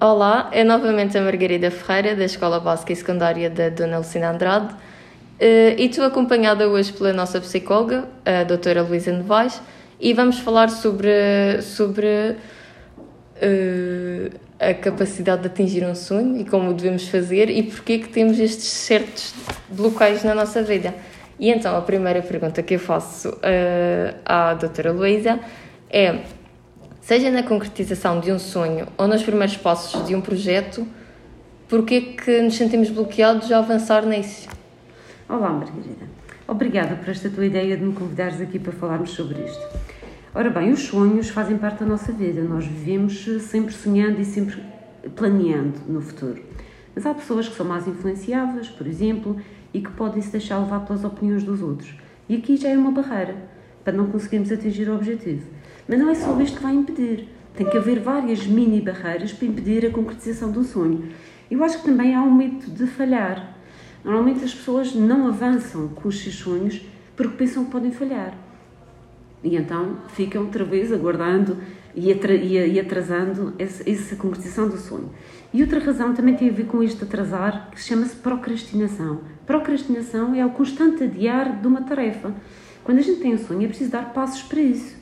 Olá, é novamente a Margarida Ferreira, da Escola Básica e Secundária da Dona Lucina Andrade, eh, e estou acompanhada hoje pela nossa psicóloga, a doutora Luísa Novaes, e vamos falar sobre, sobre uh, a capacidade de atingir um sonho e como o devemos fazer e porque que temos estes certos bloqueios na nossa vida. E então a primeira pergunta que eu faço uh, à doutora Luísa é seja na concretização de um sonho ou nos primeiros passos de um projeto, porquê é que nos sentimos bloqueados a avançar nisso? Olá, Margarida. Obrigada por esta tua ideia de me convidares aqui para falarmos sobre isto. Ora bem, os sonhos fazem parte da nossa vida. Nós vivemos sempre sonhando e sempre planeando no futuro. Mas há pessoas que são mais influenciáveis, por exemplo, e que podem se deixar levar pelas opiniões dos outros. E aqui já é uma barreira para não conseguirmos atingir o objetivo. Mas não é só isto que vai impedir. Tem que haver várias mini barreiras para impedir a concretização do sonho. Eu acho que também há um medo de falhar. Normalmente as pessoas não avançam com os seus sonhos porque pensam que podem falhar. E então ficam outra vez aguardando e atrasando essa concretização do sonho. E outra razão também tem a ver com isto de atrasar, que chama-se procrastinação. Procrastinação é o constante adiar de uma tarefa. Quando a gente tem um sonho, é preciso dar passos para isso.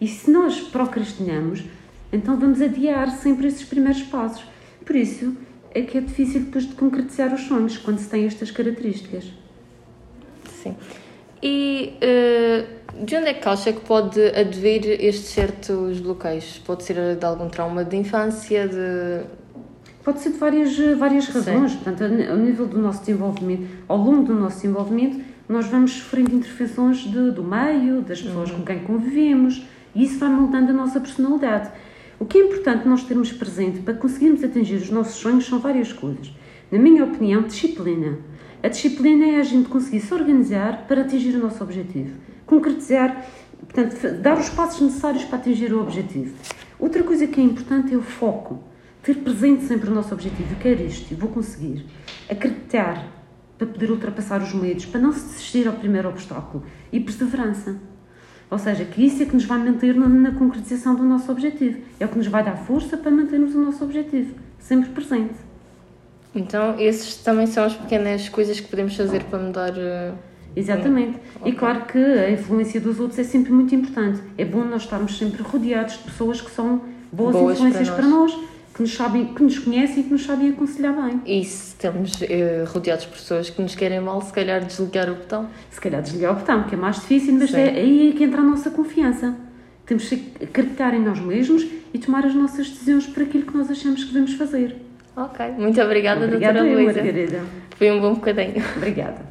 E se nós procrastinamos, então vamos adiar sempre esses primeiros passos. Por isso é que é difícil depois de concretizar os sonhos quando se tem estas características. Sim. E uh, de onde é que acha que pode advir estes certos bloqueios? Pode ser de algum trauma de infância? De... Pode ser de várias, várias razões. Sim. Portanto, ao nível do nosso desenvolvimento, ao longo do nosso desenvolvimento, nós vamos sofrendo intervenções de, do meio, das pessoas uhum. com quem convivemos e isso vai moldando a nossa personalidade. O que é importante nós termos presente para conseguirmos atingir os nossos sonhos são várias coisas. Na minha opinião, disciplina. A disciplina é a gente conseguir se organizar para atingir o nosso objetivo. Concretizar, portanto, dar os passos necessários para atingir o objetivo. Outra coisa que é importante é o foco. Ter presente sempre o nosso objetivo. Eu quero isto e vou conseguir. Acreditar para poder ultrapassar os medos, para não se desistir ao primeiro obstáculo. E perseverança. Ou seja, que isso é que nos vai manter na concretização do nosso objetivo. É o que nos vai dar força para mantermos o nosso objetivo, sempre presente. Então, esses também são as pequenas coisas que podemos fazer para mudar. Uh... Exatamente. Okay. E claro que a influência dos outros é sempre muito importante. É bom nós estarmos sempre rodeados de pessoas que são boas, boas influências para nós. Para nós que nos, sabem, que nos conhecem e que nos sabem aconselhar bem. E se estamos uh, rodeados por pessoas que nos querem mal, se calhar desligar o botão? Se calhar desligar o botão, que é mais difícil, mas é aí que entra a nossa confiança. Temos que acreditar em nós mesmos e tomar as nossas decisões para aquilo que nós achamos que devemos fazer. Ok, muito obrigada, obrigada doutora Luísa. Foi um bom bocadinho. Obrigada.